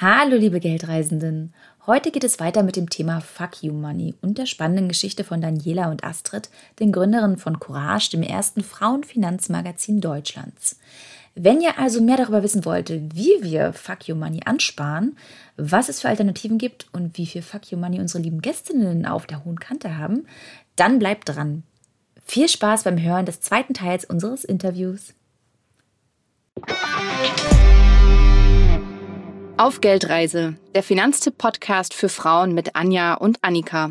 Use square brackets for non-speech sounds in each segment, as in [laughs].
Hallo liebe Geldreisenden. Heute geht es weiter mit dem Thema Fuck You Money und der spannenden Geschichte von Daniela und Astrid, den Gründerinnen von Courage, dem ersten Frauenfinanzmagazin Deutschlands. Wenn ihr also mehr darüber wissen wollt, wie wir Fuck You Money ansparen, was es für Alternativen gibt und wie viel Fuck You Money unsere lieben Gästinnen auf der hohen Kante haben, dann bleibt dran. Viel Spaß beim Hören des zweiten Teils unseres Interviews. Auf Geldreise, der Finanztipp-Podcast für Frauen mit Anja und Annika.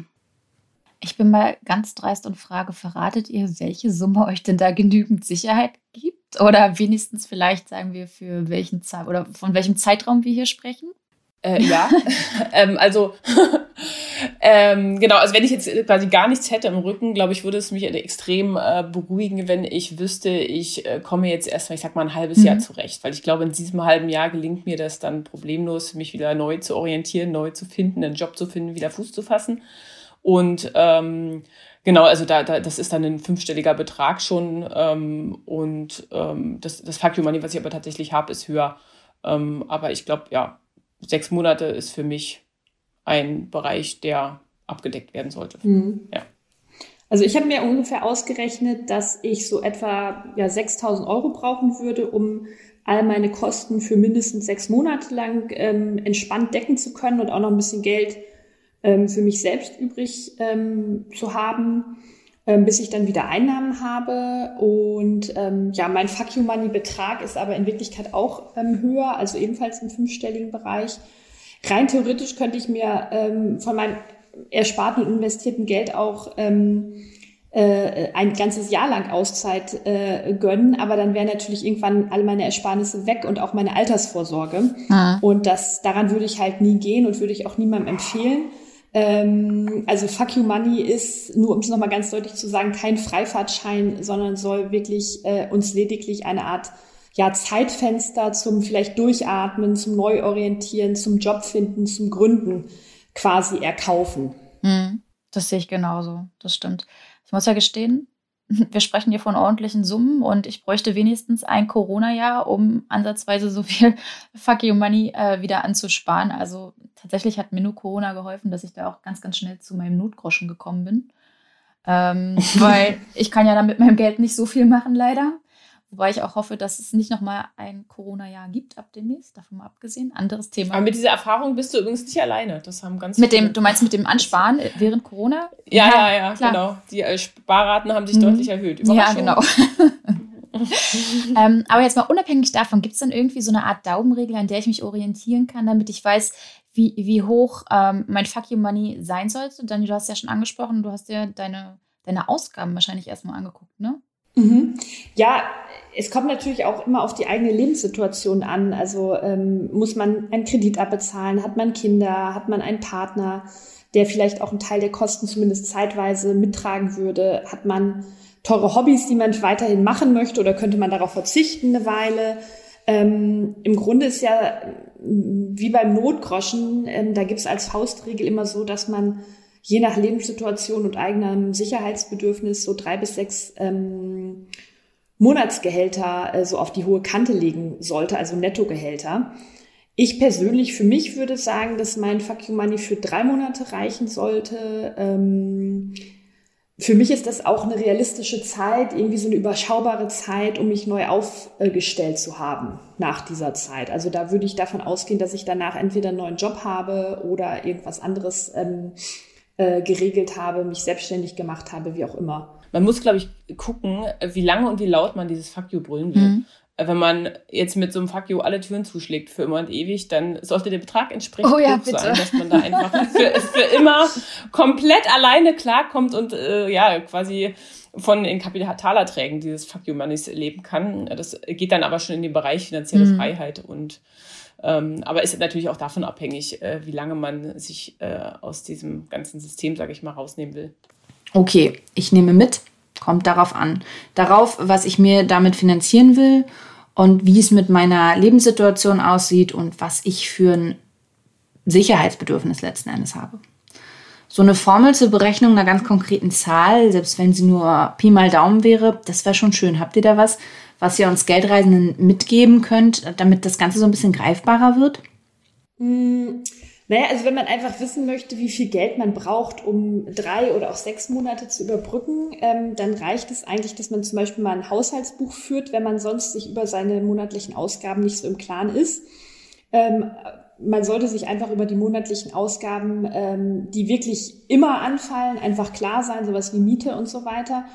Ich bin mal ganz dreist und frage, verratet ihr, welche Summe euch denn da genügend Sicherheit gibt? Oder wenigstens vielleicht sagen wir, für welchen Zeit oder von welchem Zeitraum wir hier sprechen? Äh, ja, [laughs] ähm, also ähm, genau, also wenn ich jetzt quasi gar nichts hätte im Rücken, glaube ich, würde es mich extrem äh, beruhigen, wenn ich wüsste, ich äh, komme jetzt erstmal, ich sag mal, ein halbes mhm. Jahr zurecht. Weil ich glaube, in diesem halben Jahr gelingt mir das dann problemlos, mich wieder neu zu orientieren, neu zu finden, einen Job zu finden, wieder Fuß zu fassen. Und ähm, genau, also da, da, das ist dann ein fünfstelliger Betrag schon. Ähm, und ähm, das, das Fuck Money, was ich aber tatsächlich habe, ist höher. Ähm, aber ich glaube, ja, sechs Monate ist für mich ein Bereich, der abgedeckt werden sollte. Mhm. Ja. Also ich habe mir ungefähr ausgerechnet, dass ich so etwa ja, 6.000 Euro brauchen würde, um all meine Kosten für mindestens sechs Monate lang ähm, entspannt decken zu können und auch noch ein bisschen Geld ähm, für mich selbst übrig ähm, zu haben, ähm, bis ich dann wieder Einnahmen habe. Und ähm, ja, mein Fuck You Money Betrag ist aber in Wirklichkeit auch ähm, höher, also ebenfalls im fünfstelligen Bereich. Rein theoretisch könnte ich mir von meinem ersparten und investierten Geld auch ähm, äh, ein ganzes Jahr lang Auszeit äh, gönnen, aber dann wären natürlich irgendwann alle meine Ersparnisse weg und auch meine Altersvorsorge. Mhm. Und das daran würde ich halt nie gehen und würde ich auch niemandem empfehlen. Ähm, also Fuck You Money ist, nur um es nochmal ganz deutlich zu sagen, kein Freifahrtschein, sondern soll wirklich äh, uns lediglich eine Art ja, Zeitfenster zum vielleicht Durchatmen, zum Neuorientieren, zum Job finden, zum Gründen quasi erkaufen. Hm, das sehe ich genauso. Das stimmt. Ich muss ja gestehen, [laughs] wir sprechen hier von ordentlichen Summen und ich bräuchte wenigstens ein Corona-Jahr, um ansatzweise so viel [laughs] Fuck You Money äh, wieder anzusparen. Also tatsächlich hat mir nur Corona geholfen, dass ich da auch ganz, ganz schnell zu meinem Notgroschen gekommen bin. Ähm, [laughs] weil ich kann ja dann mit meinem Geld nicht so viel machen, leider. Wobei ich auch hoffe, dass es nicht nochmal ein Corona-Jahr gibt ab demnächst, davon mal abgesehen. Anderes Thema. Aber mit dieser Erfahrung bist du übrigens nicht alleine. Das haben ganz mit dem, Du meinst mit dem Ansparen während Corona? Ja, ja, ja, ja genau. Die äh, Sparraten haben sich mhm. deutlich erhöht. Ja, genau. [laughs] ähm, aber jetzt mal unabhängig davon, gibt es dann irgendwie so eine Art Daumenregel, an der ich mich orientieren kann, damit ich weiß, wie, wie hoch ähm, mein Fuck You Money sein sollte? Dani, du hast ja schon angesprochen, du hast ja deine, deine Ausgaben wahrscheinlich erstmal angeguckt, ne? Mhm. Ja, es kommt natürlich auch immer auf die eigene Lebenssituation an. Also ähm, muss man einen Kredit abbezahlen, hat man Kinder, hat man einen Partner, der vielleicht auch einen Teil der Kosten zumindest zeitweise mittragen würde, hat man teure Hobbys, die man weiterhin machen möchte oder könnte man darauf verzichten eine Weile. Ähm, Im Grunde ist ja wie beim Notgroschen, ähm, da gibt es als Faustregel immer so, dass man je nach Lebenssituation und eigenem Sicherheitsbedürfnis so drei bis sechs ähm, Monatsgehälter äh, so auf die hohe Kante legen sollte, also Nettogehälter. Ich persönlich für mich würde sagen, dass mein Fuck You Money für drei Monate reichen sollte. Ähm, für mich ist das auch eine realistische Zeit, irgendwie so eine überschaubare Zeit, um mich neu aufgestellt zu haben nach dieser Zeit. Also da würde ich davon ausgehen, dass ich danach entweder einen neuen Job habe oder irgendwas anderes ähm, äh, geregelt habe, mich selbstständig gemacht habe, wie auch immer. Man muss, glaube ich, gucken, wie lange und wie laut man dieses Fuck you brüllen will. Mhm. Äh, wenn man jetzt mit so einem Fuck you alle Türen zuschlägt für immer und ewig, dann sollte der Betrag entsprechend oh ja, sein, dass man da einfach für, für immer komplett alleine klarkommt und äh, ja, quasi von den Kapitalerträgen dieses Fuck you Moneys leben kann. Das geht dann aber schon in den Bereich finanzielle mhm. Freiheit und ähm, aber ist natürlich auch davon abhängig, äh, wie lange man sich äh, aus diesem ganzen System, sage ich mal, rausnehmen will. Okay, ich nehme mit, kommt darauf an. Darauf, was ich mir damit finanzieren will und wie es mit meiner Lebenssituation aussieht und was ich für ein Sicherheitsbedürfnis letzten Endes habe. So eine Formel zur Berechnung einer ganz konkreten Zahl, selbst wenn sie nur Pi mal Daumen wäre, das wäre schon schön. Habt ihr da was, was ihr uns Geldreisenden mitgeben könnt, damit das Ganze so ein bisschen greifbarer wird? Hm, naja, also wenn man einfach wissen möchte, wie viel Geld man braucht, um drei oder auch sechs Monate zu überbrücken, ähm, dann reicht es eigentlich, dass man zum Beispiel mal ein Haushaltsbuch führt, wenn man sonst sich über seine monatlichen Ausgaben nicht so im Klaren ist. Ähm, man sollte sich einfach über die monatlichen Ausgaben, ähm, die wirklich immer anfallen, einfach klar sein, sowas wie Miete und so weiter.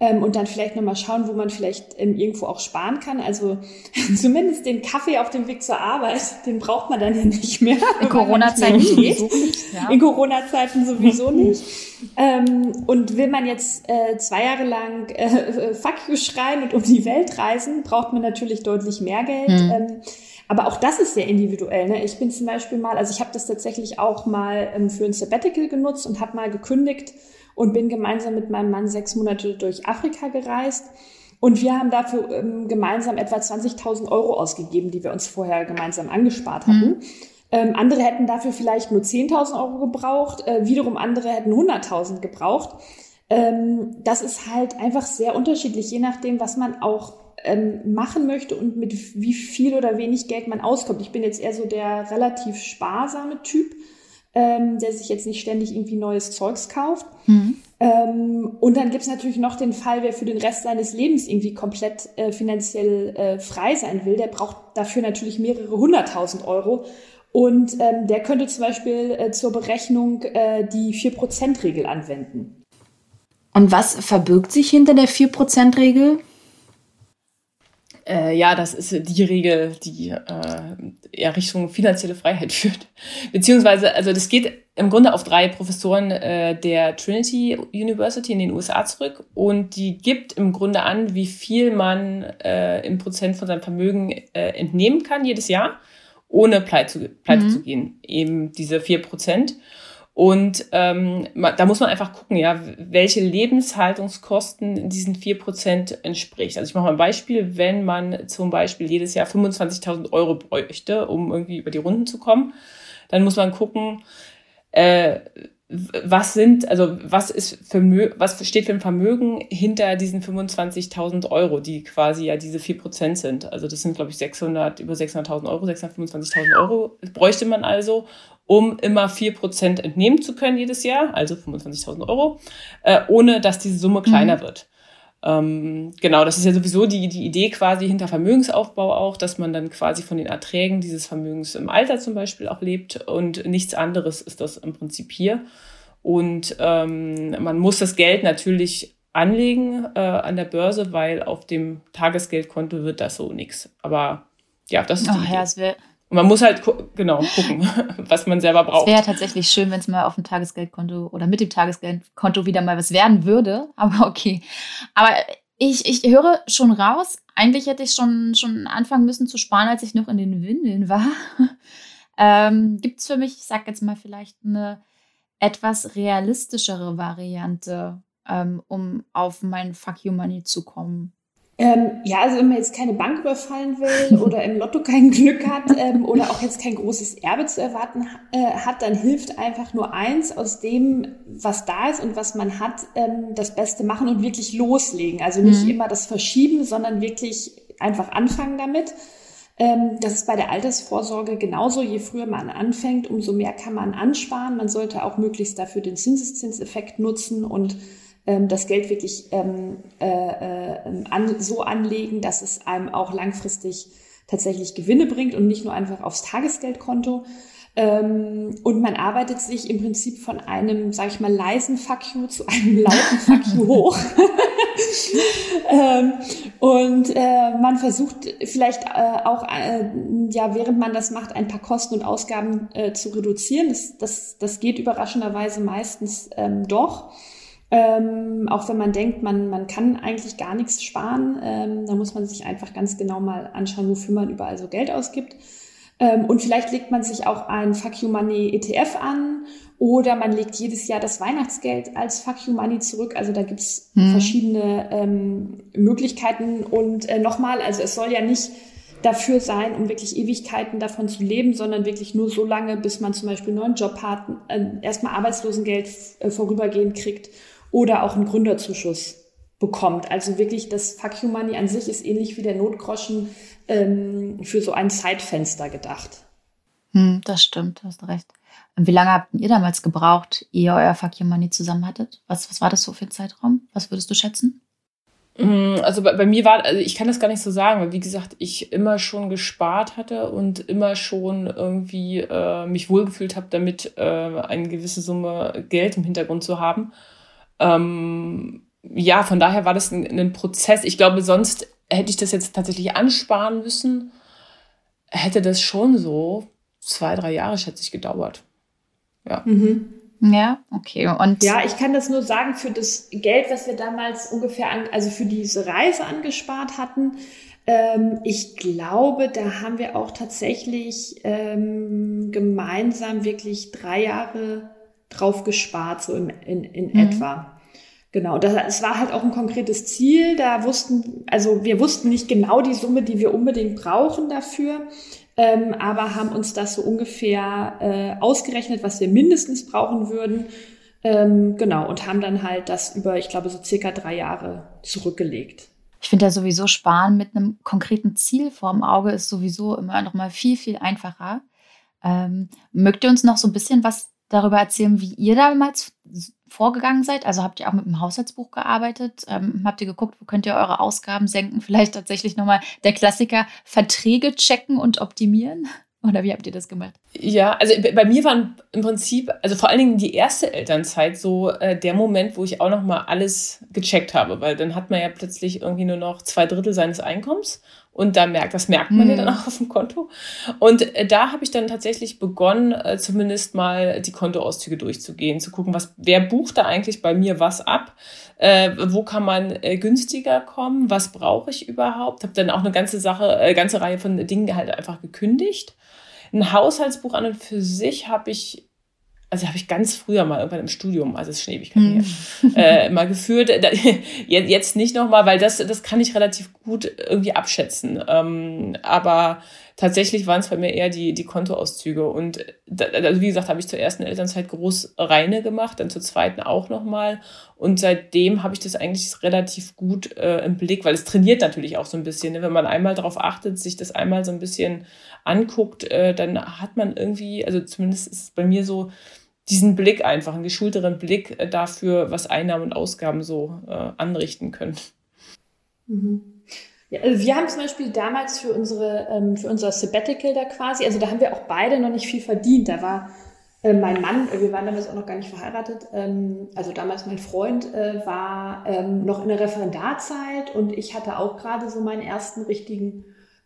Ähm, und dann vielleicht nochmal schauen, wo man vielleicht ähm, irgendwo auch sparen kann. Also [laughs] zumindest den Kaffee auf dem Weg zur Arbeit, den braucht man dann ja nicht mehr. In [laughs] Corona-Zeiten sowieso nicht. Ja. In Corona-Zeiten sowieso nicht. Ähm, und will man jetzt äh, zwei Jahre lang äh, Fuck you schreien und um die Welt reisen, braucht man natürlich deutlich mehr Geld. Mhm. Ähm, aber auch das ist sehr individuell. Ne? Ich bin zum Beispiel mal, also ich habe das tatsächlich auch mal ähm, für ein Sabbatical genutzt und habe mal gekündigt und bin gemeinsam mit meinem Mann sechs Monate durch Afrika gereist. Und wir haben dafür ähm, gemeinsam etwa 20.000 Euro ausgegeben, die wir uns vorher gemeinsam angespart hatten. Mhm. Ähm, andere hätten dafür vielleicht nur 10.000 Euro gebraucht, äh, wiederum andere hätten 100.000 gebraucht. Ähm, das ist halt einfach sehr unterschiedlich, je nachdem, was man auch ähm, machen möchte und mit wie viel oder wenig Geld man auskommt. Ich bin jetzt eher so der relativ sparsame Typ, ähm, der sich jetzt nicht ständig irgendwie neues Zeugs kauft. Mhm. Ähm, und dann gibt es natürlich noch den Fall, wer für den Rest seines Lebens irgendwie komplett äh, finanziell äh, frei sein will, der braucht dafür natürlich mehrere hunderttausend Euro. Und ähm, der könnte zum Beispiel äh, zur Berechnung äh, die 4%-Regel anwenden. Und was verbirgt sich hinter der 4%-Regel? Äh, ja, das ist die Regel, die äh, ja Richtung finanzielle Freiheit [laughs] führt. Beziehungsweise, also das geht im Grunde auf drei Professoren äh, der Trinity University in den USA zurück und die gibt im Grunde an, wie viel man äh, im Prozent von seinem Vermögen äh, entnehmen kann jedes Jahr, ohne pleite, pleite mhm. zu gehen. Eben diese vier Prozent. Und ähm, da muss man einfach gucken, ja, welche Lebenshaltungskosten diesen vier Prozent entspricht. Also ich mache mal ein Beispiel, wenn man zum Beispiel jedes Jahr 25.000 Euro bräuchte, um irgendwie über die Runden zu kommen, dann muss man gucken, äh, was sind, also was ist Vermö was steht für ein Vermögen hinter diesen 25.000 Euro, die quasi ja diese 4% sind. Also das sind, glaube ich, 600, über 600.000 Euro, 625.000 Euro bräuchte man also, um immer 4% entnehmen zu können jedes Jahr, also 25.000 Euro, äh, ohne dass diese Summe kleiner mhm. wird. Ähm, genau, das ist ja sowieso die, die Idee quasi hinter Vermögensaufbau auch, dass man dann quasi von den Erträgen dieses Vermögens im Alter zum Beispiel auch lebt und nichts anderes ist das im Prinzip hier. Und ähm, man muss das Geld natürlich anlegen äh, an der Börse, weil auf dem Tagesgeldkonto wird das so nichts. Aber ja, das ist die Ach, ja, es wäre und man muss halt genau gucken, [laughs] was man selber braucht. Es wäre tatsächlich schön, wenn es mal auf dem Tagesgeldkonto oder mit dem Tagesgeldkonto wieder mal was werden würde. [laughs] Aber okay. Aber ich, ich höre schon raus, eigentlich hätte ich schon, schon anfangen müssen zu sparen, als ich noch in den Windeln war. [laughs] ähm, Gibt es für mich, ich sag jetzt mal, vielleicht eine etwas realistischere Variante, ähm, um auf mein Fuck You Money zu kommen? Ähm, ja, also wenn man jetzt keine Bank überfallen will [laughs] oder im Lotto kein Glück hat ähm, oder auch jetzt kein großes Erbe zu erwarten äh, hat, dann hilft einfach nur eins aus dem, was da ist und was man hat, ähm, das Beste machen und wirklich loslegen. Also nicht mhm. immer das Verschieben, sondern wirklich einfach anfangen damit. Ähm, das ist bei der Altersvorsorge genauso. Je früher man anfängt, umso mehr kann man ansparen. Man sollte auch möglichst dafür den Zinseszinseffekt nutzen und ähm, das Geld wirklich ähm, äh, äh, an, so anlegen, dass es einem auch langfristig tatsächlich Gewinne bringt und nicht nur einfach aufs Tagesgeldkonto. Ähm, und man arbeitet sich im Prinzip von einem, sage ich mal, leisen Fuck you zu einem [laughs] lauten Fuck you hoch. [laughs] ähm, und äh, man versucht vielleicht äh, auch, äh, ja, während man das macht, ein paar Kosten und Ausgaben äh, zu reduzieren. Das, das, das geht überraschenderweise meistens ähm, doch. Ähm, auch wenn man denkt, man, man kann eigentlich gar nichts sparen, ähm, da muss man sich einfach ganz genau mal anschauen, wofür man überall so Geld ausgibt. Ähm, und vielleicht legt man sich auch ein Fuck You Money ETF an oder man legt jedes Jahr das Weihnachtsgeld als Fuck You Money zurück. Also da gibt's hm. verschiedene ähm, Möglichkeiten. Und äh, nochmal, also es soll ja nicht dafür sein, um wirklich Ewigkeiten davon zu leben, sondern wirklich nur so lange, bis man zum Beispiel einen neuen Job hat, äh, erstmal Arbeitslosengeld äh, vorübergehend kriegt oder auch einen Gründerzuschuss bekommt. Also wirklich das Fuck You Money an sich ist ähnlich wie der Notgroschen ähm, für so ein Zeitfenster gedacht. Hm, das stimmt, hast recht. Und wie lange habt ihr damals gebraucht, ehe ihr euer Fuck Your Money zusammen hattet? Was, was war das so für ein Zeitraum? Was würdest du schätzen? Mm, also bei, bei, mir war, also ich kann das gar nicht so sagen, weil wie gesagt, ich immer schon gespart hatte und immer schon irgendwie äh, mich wohlgefühlt habe, damit äh, eine gewisse Summe Geld im Hintergrund zu haben. Ähm, ja, von daher war das ein, ein, Prozess. Ich glaube, sonst hätte ich das jetzt tatsächlich ansparen müssen, hätte das schon so zwei, drei Jahre, schätze ich, gedauert. Ja. Mhm. Ja, okay. Und ja, ich kann das nur sagen, für das Geld, was wir damals ungefähr, an, also für diese Reise angespart hatten, ähm, ich glaube, da haben wir auch tatsächlich ähm, gemeinsam wirklich drei Jahre drauf gespart, so im, in, in mhm. etwa. Genau, das, es war halt auch ein konkretes Ziel. Da wussten, also wir wussten nicht genau die Summe, die wir unbedingt brauchen dafür ähm, aber haben uns das so ungefähr äh, ausgerechnet, was wir mindestens brauchen würden. Ähm, genau, und haben dann halt das über, ich glaube, so circa drei Jahre zurückgelegt. Ich finde ja sowieso Sparen mit einem konkreten Ziel vorm Auge ist sowieso immer noch mal viel, viel einfacher. Ähm, mögt ihr uns noch so ein bisschen was darüber erzählen, wie ihr damals vorgegangen seid? Also habt ihr auch mit dem Haushaltsbuch gearbeitet? Ähm, habt ihr geguckt, wo könnt ihr eure Ausgaben senken? [laughs] Vielleicht tatsächlich nochmal der Klassiker Verträge checken und optimieren? Oder wie habt ihr das gemacht? Ja, also bei mir waren im Prinzip, also vor allen Dingen die erste Elternzeit so äh, der Moment, wo ich auch noch mal alles gecheckt habe, weil dann hat man ja plötzlich irgendwie nur noch zwei Drittel seines Einkommens und da merkt, das merkt man mhm. ja dann auch auf dem Konto. Und äh, da habe ich dann tatsächlich begonnen, äh, zumindest mal die Kontoauszüge durchzugehen, zu gucken, was, wer bucht da eigentlich bei mir was ab, äh, wo kann man äh, günstiger kommen, was brauche ich überhaupt. Habe dann auch eine ganze Sache, äh, ganze Reihe von Dingen halt einfach gekündigt. Ein Haushaltsbuch an und für sich habe ich also habe ich ganz früher mal irgendwann im Studium, also es ist schon Ewigkeiten hm. her, [laughs] äh, mal geführt. [laughs] jetzt nicht nochmal, weil das, das kann ich relativ gut irgendwie abschätzen. Ähm, aber tatsächlich waren es bei mir eher die, die Kontoauszüge. Und da, also wie gesagt, habe ich zur ersten Elternzeit groß reine gemacht, dann zur zweiten auch nochmal. Und seitdem habe ich das eigentlich relativ gut äh, im Blick, weil es trainiert natürlich auch so ein bisschen. Ne? Wenn man einmal darauf achtet, sich das einmal so ein bisschen anguckt, äh, dann hat man irgendwie, also zumindest ist es bei mir so, diesen Blick einfach, einen geschulteren Blick äh, dafür, was Einnahmen und Ausgaben so äh, anrichten können. Mhm. Ja, also wir haben zum Beispiel damals für unsere ähm, für unser Sabbatical da quasi, also da haben wir auch beide noch nicht viel verdient. Da war äh, mein Mann, wir waren damals auch noch gar nicht verheiratet, ähm, also damals mein Freund äh, war ähm, noch in der Referendarzeit und ich hatte auch gerade so meinen ersten richtigen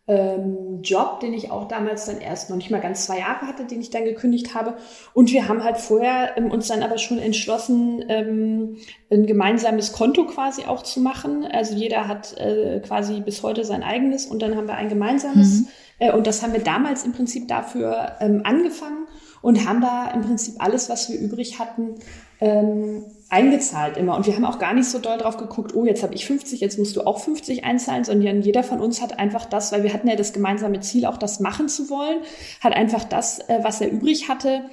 ähm, Job, den ich auch damals dann erst noch nicht mal ganz zwei Jahre hatte, den ich dann gekündigt habe. Und wir haben halt vorher ähm, uns dann aber schon entschlossen, ähm, ein gemeinsames Konto quasi auch zu machen. Also jeder hat äh, quasi bis heute sein eigenes und dann haben wir ein gemeinsames. Mhm. Äh, und das haben wir damals im Prinzip dafür ähm, angefangen und haben da im Prinzip alles, was wir übrig hatten, ähm, eingezahlt immer. Und wir haben auch gar nicht so doll drauf geguckt, oh, jetzt habe ich 50, jetzt musst du auch 50 einzahlen, sondern jeder von uns hat einfach das, weil wir hatten ja das gemeinsame Ziel, auch das machen zu wollen, hat einfach das, äh, was er übrig hatte,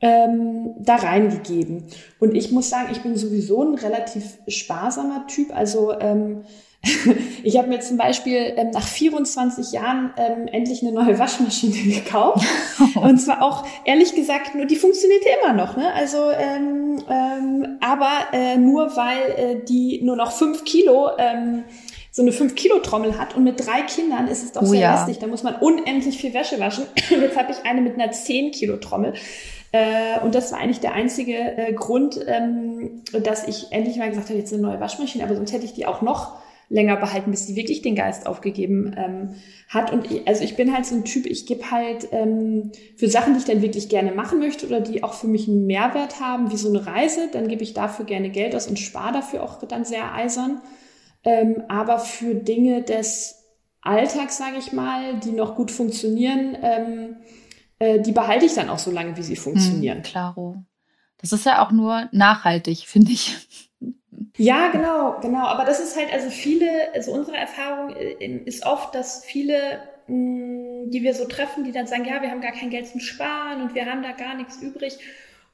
ähm, da reingegeben. Und ich muss sagen, ich bin sowieso ein relativ sparsamer Typ. Also ähm, [laughs] ich habe mir zum Beispiel ähm, nach 24 Jahren ähm, endlich eine neue Waschmaschine [laughs] gekauft. [laughs] Und zwar auch, ehrlich gesagt, nur die funktionierte immer noch. Ne? Also, ähm, ähm, aber äh, nur weil äh, die nur noch fünf Kilo ähm, so eine 5-Kilo-Trommel hat und mit drei Kindern ist es doch oh, sehr ja. lästig. Da muss man unendlich viel Wäsche waschen. Jetzt habe ich eine mit einer 10-Kilo-Trommel. Äh, und das war eigentlich der einzige äh, Grund, ähm, dass ich endlich mal gesagt habe, jetzt eine neue Waschmaschine. Aber sonst hätte ich die auch noch länger behalten, bis sie wirklich den Geist aufgegeben ähm, hat. Und ich, also ich bin halt so ein Typ, ich gebe halt ähm, für Sachen, die ich dann wirklich gerne machen möchte oder die auch für mich einen Mehrwert haben, wie so eine Reise, dann gebe ich dafür gerne Geld aus und spare dafür auch dann sehr eisern. Ähm, aber für Dinge des Alltags, sage ich mal, die noch gut funktionieren, ähm, äh, die behalte ich dann auch so lange, wie sie funktionieren. Hm, klaro. Das ist ja auch nur nachhaltig, finde ich. Ja, genau, genau. Aber das ist halt, also viele, also unsere Erfahrung äh, ist oft, dass viele, mm, die wir so treffen, die dann sagen, ja, wir haben gar kein Geld zum Sparen und wir haben da gar nichts übrig.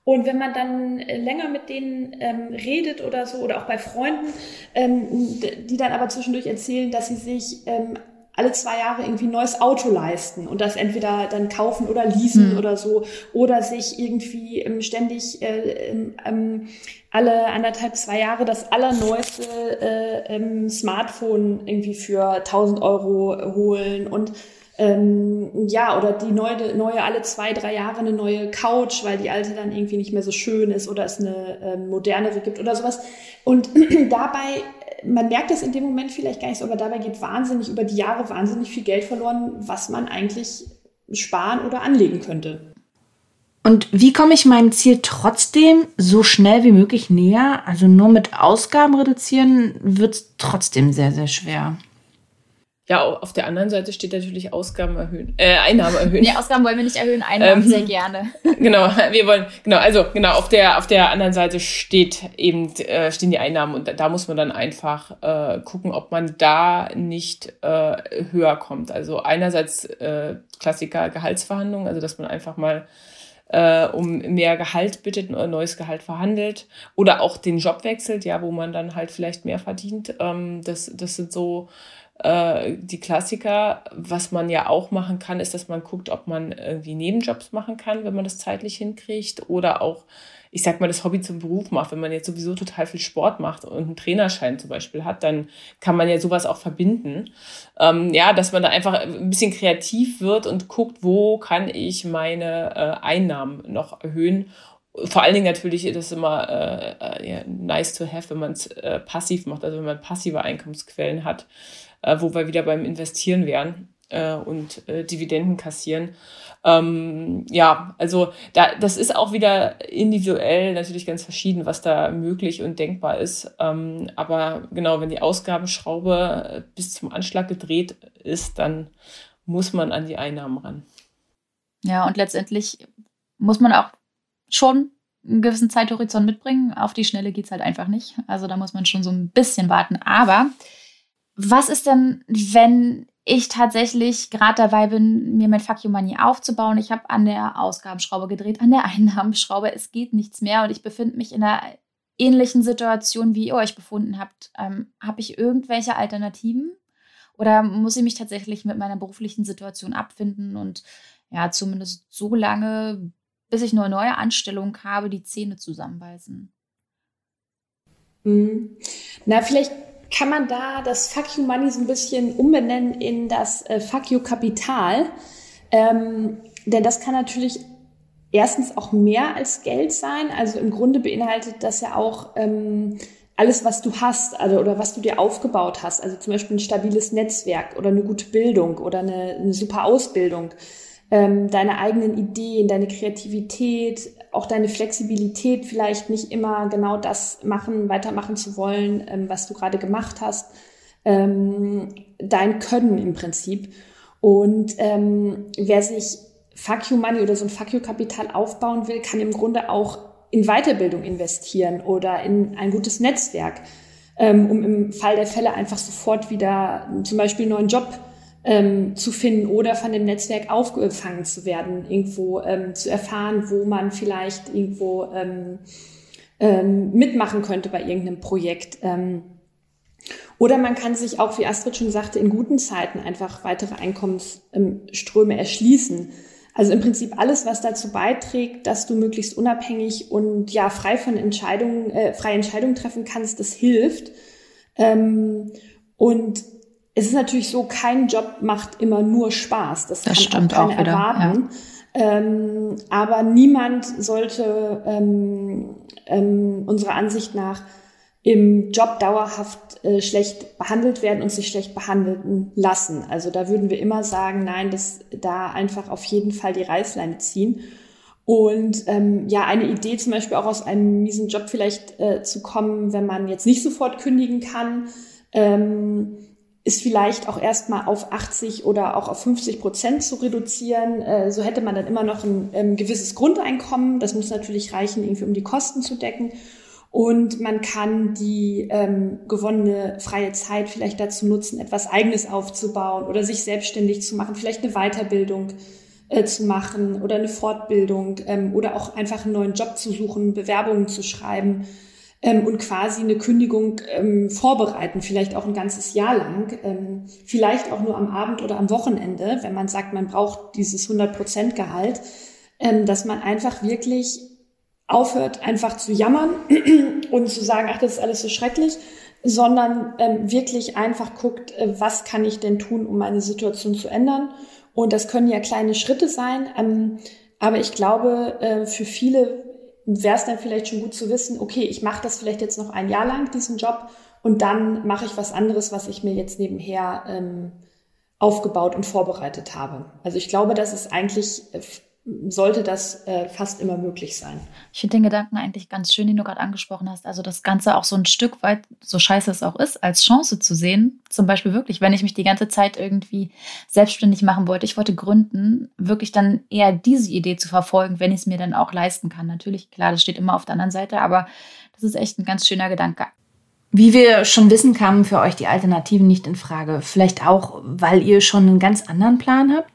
Und wenn man dann äh, länger mit denen ähm, redet oder so, oder auch bei Freunden, ähm, die dann aber zwischendurch erzählen, dass sie sich ähm, alle zwei Jahre irgendwie ein neues Auto leisten und das entweder dann kaufen oder leasen mhm. oder so oder sich irgendwie ähm, ständig äh, ähm, ähm, alle anderthalb, zwei Jahre das allerneueste äh, ähm, Smartphone irgendwie für 1000 Euro holen und ähm, ja, oder die neue, neue alle zwei, drei Jahre eine neue Couch, weil die alte dann irgendwie nicht mehr so schön ist oder es eine ähm, modernere gibt oder sowas. Und [clears throat] dabei, man merkt es in dem Moment vielleicht gar nicht so, aber dabei geht wahnsinnig über die Jahre wahnsinnig viel Geld verloren, was man eigentlich sparen oder anlegen könnte. Und wie komme ich meinem Ziel trotzdem so schnell wie möglich näher? Also nur mit Ausgaben reduzieren wird es trotzdem sehr, sehr schwer. Ja, auf der anderen Seite steht natürlich Ausgaben erhöhen, äh, Einnahmen erhöhen. nee, Ausgaben wollen wir nicht erhöhen, Einnahmen ähm, sehr gerne. [laughs] genau, wir wollen, genau, also genau, auf der, auf der anderen Seite steht eben, äh, stehen die Einnahmen und da, da muss man dann einfach äh, gucken, ob man da nicht äh, höher kommt. Also einerseits äh, Klassiker Gehaltsverhandlungen, also dass man einfach mal äh, um mehr Gehalt bittet, ein neues Gehalt verhandelt oder auch den Job wechselt, ja, wo man dann halt vielleicht mehr verdient. Ähm, das, das sind so äh, die Klassiker. Was man ja auch machen kann, ist, dass man guckt, ob man irgendwie Nebenjobs machen kann, wenn man das zeitlich hinkriegt. Oder auch, ich sag mal, das Hobby zum Beruf macht. Wenn man jetzt sowieso total viel Sport macht und einen Trainerschein zum Beispiel hat, dann kann man ja sowas auch verbinden. Ähm, ja, dass man da einfach ein bisschen kreativ wird und guckt, wo kann ich meine äh, Einnahmen noch erhöhen vor allen Dingen natürlich ist es immer äh, äh, nice to have, wenn man es äh, passiv macht, also wenn man passive Einkommensquellen hat äh, wo wir wieder beim Investieren wären äh, und äh, Dividenden kassieren. Ähm, ja, also da, das ist auch wieder individuell natürlich ganz verschieden, was da möglich und denkbar ist. Ähm, aber genau, wenn die Ausgabenschraube äh, bis zum Anschlag gedreht ist, dann muss man an die Einnahmen ran. Ja, und letztendlich muss man auch schon einen gewissen Zeithorizont mitbringen. Auf die Schnelle geht es halt einfach nicht. Also da muss man schon so ein bisschen warten. Aber was ist denn, wenn ich tatsächlich gerade dabei bin, mir mein Fuck You Money aufzubauen? Ich habe an der Ausgabenschraube gedreht, an der [laughs] Einnahmenschraube. Es geht nichts mehr und ich befinde mich in einer ähnlichen Situation, wie ihr euch befunden habt. Ähm, habe ich irgendwelche Alternativen? Oder muss ich mich tatsächlich mit meiner beruflichen Situation abfinden und ja, zumindest so lange, bis ich eine neue Anstellung habe, die Zähne zusammenbeißen? Mhm. Na, vielleicht kann man da das Fuck You Money so ein bisschen umbenennen in das äh, Fuck You Kapital. Ähm, denn das kann natürlich erstens auch mehr als Geld sein. Also im Grunde beinhaltet das ja auch ähm, alles, was du hast also, oder was du dir aufgebaut hast. Also zum Beispiel ein stabiles Netzwerk oder eine gute Bildung oder eine, eine super Ausbildung ähm, deine eigenen Ideen, deine Kreativität, auch deine Flexibilität, vielleicht nicht immer genau das machen, weitermachen zu wollen, ähm, was du gerade gemacht hast, ähm, dein Können im Prinzip. Und ähm, wer sich Fuck You Money oder so ein Fuck You Kapital aufbauen will, kann im Grunde auch in Weiterbildung investieren oder in ein gutes Netzwerk, ähm, um im Fall der Fälle einfach sofort wieder zum Beispiel einen neuen Job ähm, zu finden oder von dem Netzwerk aufgefangen zu werden, irgendwo ähm, zu erfahren, wo man vielleicht irgendwo ähm, ähm, mitmachen könnte bei irgendeinem Projekt. Ähm, oder man kann sich auch, wie Astrid schon sagte, in guten Zeiten einfach weitere Einkommensströme erschließen. Also im Prinzip alles, was dazu beiträgt, dass du möglichst unabhängig und ja frei von Entscheidungen, äh, freie Entscheidungen treffen kannst, das hilft. Ähm, und es ist natürlich so, kein Job macht immer nur Spaß. Das, das kann auch keiner auch wieder, erwarten. Ja. Ähm, aber niemand sollte ähm, ähm, unserer Ansicht nach im Job dauerhaft äh, schlecht behandelt werden und sich schlecht behandeln lassen. Also da würden wir immer sagen, nein, das da einfach auf jeden Fall die Reißleine ziehen. Und ähm, ja, eine Idee zum Beispiel auch aus einem miesen Job vielleicht äh, zu kommen, wenn man jetzt nicht sofort kündigen kann. Ähm, ist vielleicht auch erstmal auf 80 oder auch auf 50 Prozent zu reduzieren. Äh, so hätte man dann immer noch ein ähm, gewisses Grundeinkommen. Das muss natürlich reichen, irgendwie um die Kosten zu decken. Und man kann die ähm, gewonnene freie Zeit vielleicht dazu nutzen, etwas Eigenes aufzubauen oder sich selbstständig zu machen, vielleicht eine Weiterbildung äh, zu machen oder eine Fortbildung ähm, oder auch einfach einen neuen Job zu suchen, Bewerbungen zu schreiben ähm, und quasi eine Kündigung ähm, vorbereiten, vielleicht auch ein ganzes Jahr lang, ähm, vielleicht auch nur am Abend oder am Wochenende, wenn man sagt, man braucht dieses 100% Gehalt, ähm, dass man einfach wirklich aufhört, einfach zu jammern [clears throat] und zu sagen, ach, das ist alles so schrecklich, sondern ähm, wirklich einfach guckt, äh, was kann ich denn tun, um meine Situation zu ändern. Und das können ja kleine Schritte sein, ähm, aber ich glaube, äh, für viele wäre es dann vielleicht schon gut zu wissen, okay, ich mache das vielleicht jetzt noch ein Jahr lang, diesen Job, und dann mache ich was anderes, was ich mir jetzt nebenher ähm, aufgebaut und vorbereitet habe. Also ich glaube, das ist eigentlich äh, sollte das äh, fast immer möglich sein. Ich finde den Gedanken eigentlich ganz schön, den du gerade angesprochen hast. Also das Ganze auch so ein Stück weit, so scheiße es auch ist, als Chance zu sehen. Zum Beispiel wirklich, wenn ich mich die ganze Zeit irgendwie selbstständig machen wollte, ich wollte gründen, wirklich dann eher diese Idee zu verfolgen, wenn ich es mir dann auch leisten kann. Natürlich, klar, das steht immer auf der anderen Seite, aber das ist echt ein ganz schöner Gedanke. Wie wir schon wissen, kamen für euch die Alternativen nicht in Frage. Vielleicht auch, weil ihr schon einen ganz anderen Plan habt?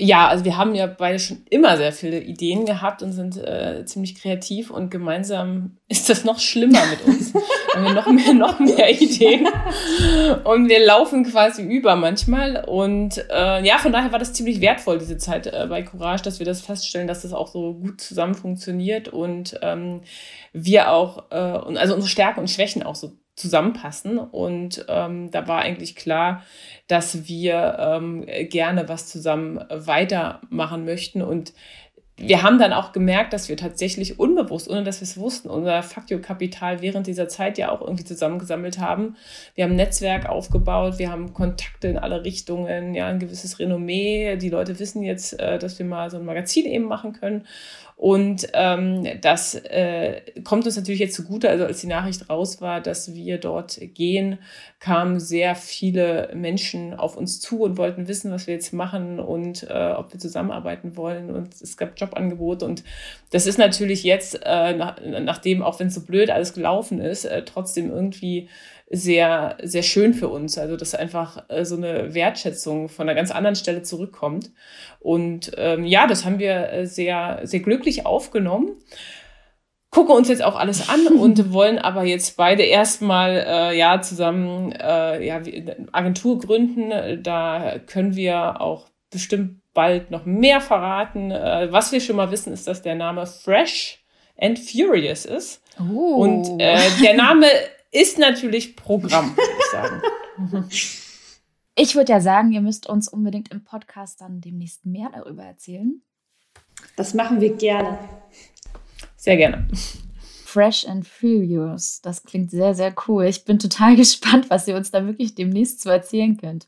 Ja, also wir haben ja beide schon immer sehr viele Ideen gehabt und sind äh, ziemlich kreativ und gemeinsam [laughs] ist das noch schlimmer mit uns. haben wir noch mehr, noch mehr Ideen und wir laufen quasi über manchmal und äh, ja, von daher war das ziemlich wertvoll, diese Zeit äh, bei Courage, dass wir das feststellen, dass das auch so gut zusammen funktioniert und ähm, wir auch, äh, also unsere Stärken und Schwächen auch so zusammenpassen. Und ähm, da war eigentlich klar, dass wir ähm, gerne was zusammen weitermachen möchten. Und wir haben dann auch gemerkt, dass wir tatsächlich unbewusst, ohne dass wir es wussten, unser Faktio-Kapital während dieser Zeit ja auch irgendwie zusammengesammelt haben. Wir haben ein Netzwerk aufgebaut, wir haben Kontakte in alle Richtungen, ja, ein gewisses Renommee. Die Leute wissen jetzt, äh, dass wir mal so ein Magazin eben machen können. Und ähm, das äh, kommt uns natürlich jetzt zugute. Also als die Nachricht raus war, dass wir dort gehen, kamen sehr viele Menschen auf uns zu und wollten wissen, was wir jetzt machen und äh, ob wir zusammenarbeiten wollen. Und es gab Jobangebote. Und das ist natürlich jetzt, äh, nach, nachdem, auch wenn es so blöd alles gelaufen ist, äh, trotzdem irgendwie sehr, sehr schön für uns. Also, dass einfach äh, so eine Wertschätzung von einer ganz anderen Stelle zurückkommt. Und ähm, ja, das haben wir äh, sehr, sehr glücklich aufgenommen. Gucken uns jetzt auch alles an [laughs] und wollen aber jetzt beide erstmal äh, ja zusammen äh, ja, Agentur gründen. Da können wir auch bestimmt bald noch mehr verraten. Äh, was wir schon mal wissen, ist, dass der Name Fresh and Furious ist. Oh. Und äh, der Name [laughs] ist natürlich Programm, [laughs] würde ich sagen. Ich würde ja sagen, ihr müsst uns unbedingt im Podcast dann demnächst mehr darüber erzählen. Das machen wir gerne. Sehr gerne. Fresh and Furious. Das klingt sehr, sehr cool. Ich bin total [laughs] gespannt, was ihr uns da wirklich demnächst zu erzählen könnt.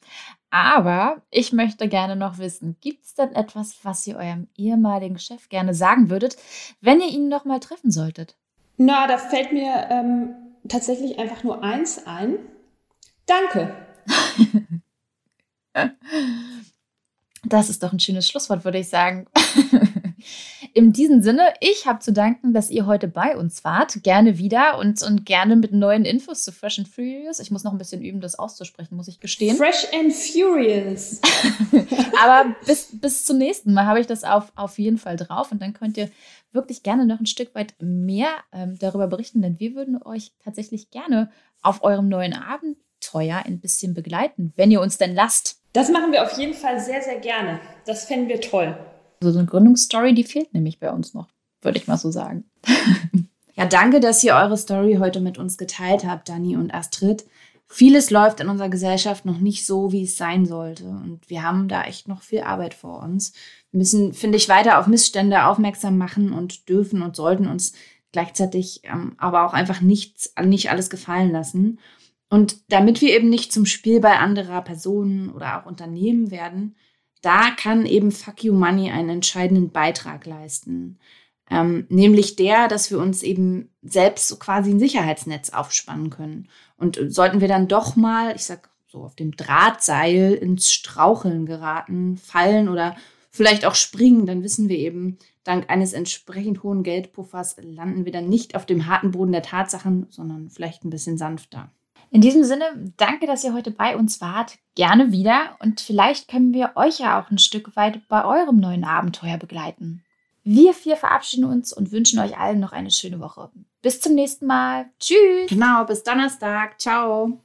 Aber ich möchte gerne noch wissen, gibt es denn etwas, was ihr eurem ehemaligen Chef gerne sagen würdet, wenn ihr ihn noch mal treffen solltet? Na, da fällt mir ähm, tatsächlich einfach nur eins ein. Danke. [laughs] Das ist doch ein schönes Schlusswort, würde ich sagen. [laughs] In diesem Sinne, ich habe zu danken, dass ihr heute bei uns wart. Gerne wieder und, und gerne mit neuen Infos zu Fresh and Furious. Ich muss noch ein bisschen üben, das auszusprechen, muss ich gestehen. Fresh and Furious. [laughs] Aber bis, bis zum nächsten Mal habe ich das auf, auf jeden Fall drauf und dann könnt ihr wirklich gerne noch ein Stück weit mehr ähm, darüber berichten, denn wir würden euch tatsächlich gerne auf eurem neuen Abenteuer ein bisschen begleiten, wenn ihr uns denn lasst. Das machen wir auf jeden Fall sehr, sehr gerne. Das fänden wir toll. Also so eine Gründungsstory, die fehlt nämlich bei uns noch, würde ich mal so sagen. [laughs] ja, danke, dass ihr eure Story heute mit uns geteilt habt, Dani und Astrid. Vieles läuft in unserer Gesellschaft noch nicht so, wie es sein sollte. Und wir haben da echt noch viel Arbeit vor uns. Wir müssen, finde ich, weiter auf Missstände aufmerksam machen und dürfen und sollten uns gleichzeitig ähm, aber auch einfach nichts, nicht alles gefallen lassen. Und damit wir eben nicht zum Spielball anderer Personen oder auch Unternehmen werden, da kann eben Fuck You Money einen entscheidenden Beitrag leisten. Ähm, nämlich der, dass wir uns eben selbst so quasi ein Sicherheitsnetz aufspannen können. Und sollten wir dann doch mal, ich sag so, auf dem Drahtseil ins Straucheln geraten, fallen oder vielleicht auch springen, dann wissen wir eben, dank eines entsprechend hohen Geldpuffers landen wir dann nicht auf dem harten Boden der Tatsachen, sondern vielleicht ein bisschen sanfter. In diesem Sinne, danke, dass ihr heute bei uns wart. Gerne wieder und vielleicht können wir euch ja auch ein Stück weit bei eurem neuen Abenteuer begleiten. Wir vier verabschieden uns und wünschen euch allen noch eine schöne Woche. bis zum nächsten Mal. Tschüss. Genau, bis Donnerstag. Ciao.